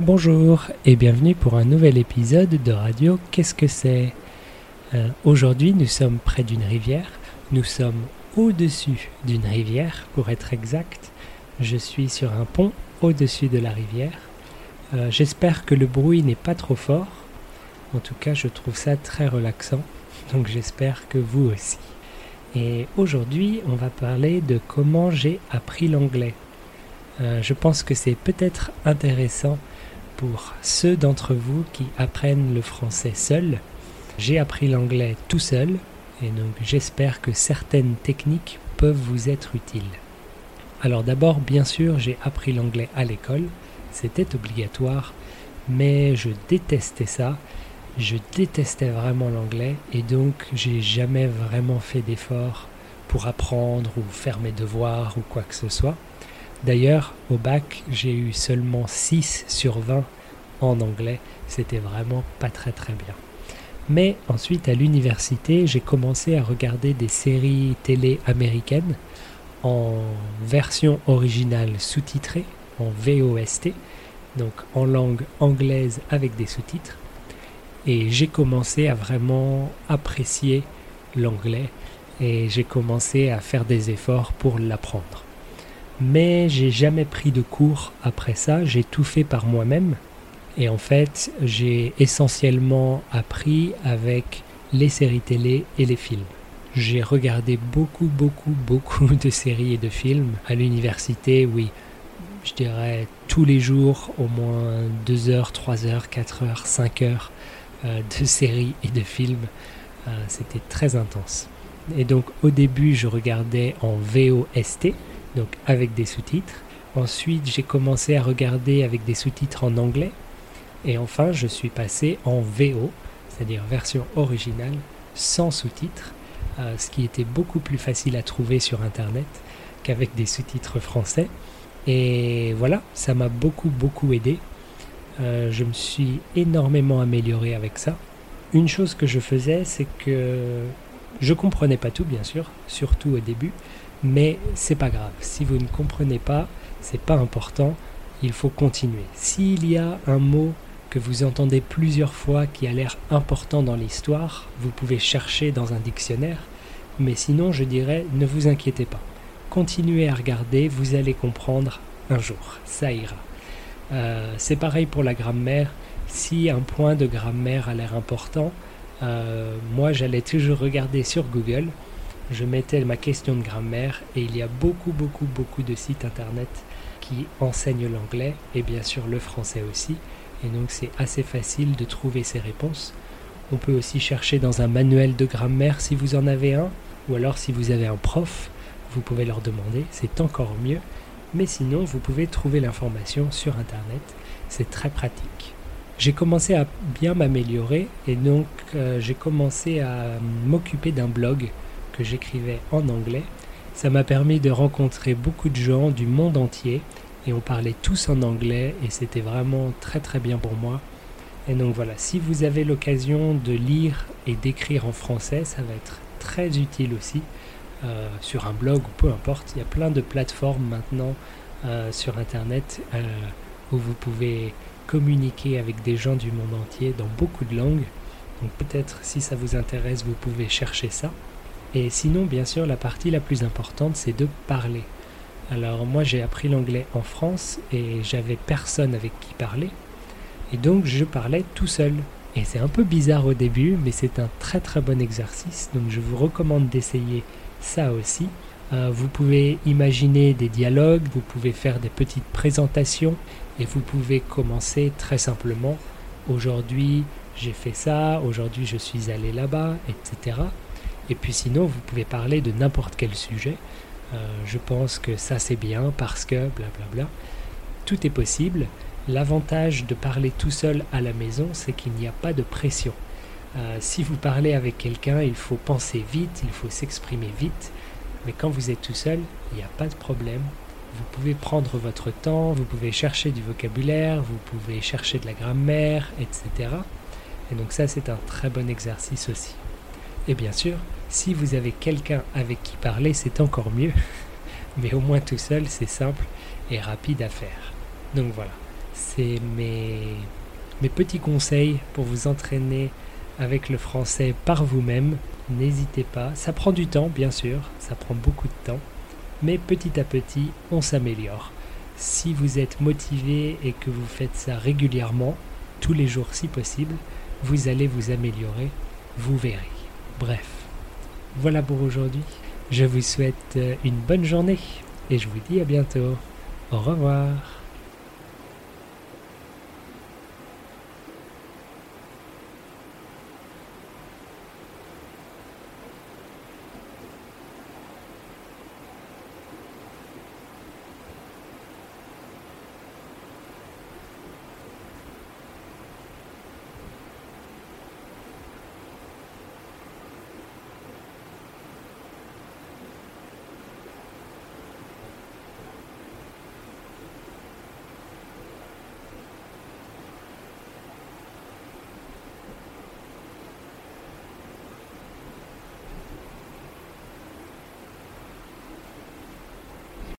Bonjour et bienvenue pour un nouvel épisode de Radio Qu'est-ce que c'est? Euh, Aujourd'hui nous sommes près d'une rivière, nous sommes au-dessus d'une rivière pour être exact. Je suis sur un pont au-dessus de la rivière. Euh, j'espère que le bruit n'est pas trop fort. En tout cas je trouve ça très relaxant, donc j'espère que vous aussi. Et aujourd'hui on va parler de comment j'ai appris l'anglais. Euh, je pense que c'est peut-être intéressant pour ceux d'entre vous qui apprennent le français seul. J'ai appris l'anglais tout seul et donc j'espère que certaines techniques peuvent vous être utiles. Alors d'abord, bien sûr, j'ai appris l'anglais à l'école, c'était obligatoire, mais je détestais ça. Je détestais vraiment l'anglais et donc j'ai jamais vraiment fait d'efforts pour apprendre ou faire mes devoirs ou quoi que ce soit. D'ailleurs, au bac, j'ai eu seulement 6 sur 20 en anglais. C'était vraiment pas très très bien. Mais ensuite, à l'université, j'ai commencé à regarder des séries télé américaines en version originale sous-titrée, en VOST, donc en langue anglaise avec des sous-titres. Et j'ai commencé à vraiment apprécier l'anglais et j'ai commencé à faire des efforts pour l'apprendre mais j'ai jamais pris de cours après ça, j'ai tout fait par moi-même. Et en fait, j'ai essentiellement appris avec les séries télé et les films. J'ai regardé beaucoup, beaucoup, beaucoup de séries et de films à l'université, oui. Je dirais tous les jours, au moins 2 heures, 3 heures, 4 heures, 5 heures euh, de séries et de films. Euh, c'était très intense. Et donc au début, je regardais en VOST, donc avec des sous-titres. Ensuite, j'ai commencé à regarder avec des sous-titres en anglais. Et enfin, je suis passé en VO, c'est-à-dire version originale, sans sous-titres, euh, ce qui était beaucoup plus facile à trouver sur Internet qu'avec des sous-titres français. Et voilà, ça m'a beaucoup, beaucoup aidé. Euh, je me suis énormément amélioré avec ça. Une chose que je faisais, c'est que je comprenais pas tout, bien sûr, surtout au début, mais c'est pas grave. Si vous ne comprenez pas, c'est pas important. Il faut continuer. S'il y a un mot que vous entendez plusieurs fois qui a l'air important dans l'histoire, vous pouvez chercher dans un dictionnaire. Mais sinon, je dirais, ne vous inquiétez pas. Continuez à regarder, vous allez comprendre un jour. Ça ira. Euh, c'est pareil pour la grammaire. Si un point de grammaire a l'air important, euh, moi j'allais toujours regarder sur Google je mettais ma question de grammaire et il y a beaucoup, beaucoup, beaucoup de sites internet qui enseignent l'anglais et bien sûr le français aussi. Et donc c'est assez facile de trouver ces réponses. On peut aussi chercher dans un manuel de grammaire si vous en avez un, ou alors si vous avez un prof, vous pouvez leur demander, c'est encore mieux. Mais sinon, vous pouvez trouver l'information sur Internet, c'est très pratique. J'ai commencé à bien m'améliorer et donc euh, j'ai commencé à m'occuper d'un blog que j'écrivais en anglais. Ça m'a permis de rencontrer beaucoup de gens du monde entier et on parlait tous en anglais et c'était vraiment très très bien pour moi. Et donc voilà, si vous avez l'occasion de lire et d'écrire en français, ça va être très utile aussi euh, sur un blog ou peu importe. Il y a plein de plateformes maintenant euh, sur Internet euh, où vous pouvez communiquer avec des gens du monde entier dans beaucoup de langues. Donc peut-être si ça vous intéresse, vous pouvez chercher ça. Et sinon, bien sûr, la partie la plus importante, c'est de parler. Alors moi, j'ai appris l'anglais en France et j'avais personne avec qui parler. Et donc, je parlais tout seul. Et c'est un peu bizarre au début, mais c'est un très très bon exercice. Donc, je vous recommande d'essayer ça aussi. Euh, vous pouvez imaginer des dialogues, vous pouvez faire des petites présentations et vous pouvez commencer très simplement. Aujourd'hui, j'ai fait ça, aujourd'hui je suis allé là-bas, etc. Et puis sinon, vous pouvez parler de n'importe quel sujet. Euh, je pense que ça c'est bien parce que blablabla. Tout est possible. L'avantage de parler tout seul à la maison, c'est qu'il n'y a pas de pression. Euh, si vous parlez avec quelqu'un, il faut penser vite, il faut s'exprimer vite. Mais quand vous êtes tout seul, il n'y a pas de problème. Vous pouvez prendre votre temps, vous pouvez chercher du vocabulaire, vous pouvez chercher de la grammaire, etc. Et donc ça, c'est un très bon exercice aussi. Et bien sûr, si vous avez quelqu'un avec qui parler, c'est encore mieux. Mais au moins tout seul, c'est simple et rapide à faire. Donc voilà. C'est mes, mes petits conseils pour vous entraîner avec le français par vous-même. N'hésitez pas, ça prend du temps bien sûr, ça prend beaucoup de temps, mais petit à petit on s'améliore. Si vous êtes motivé et que vous faites ça régulièrement, tous les jours si possible, vous allez vous améliorer, vous verrez. Bref, voilà pour aujourd'hui. Je vous souhaite une bonne journée et je vous dis à bientôt. Au revoir.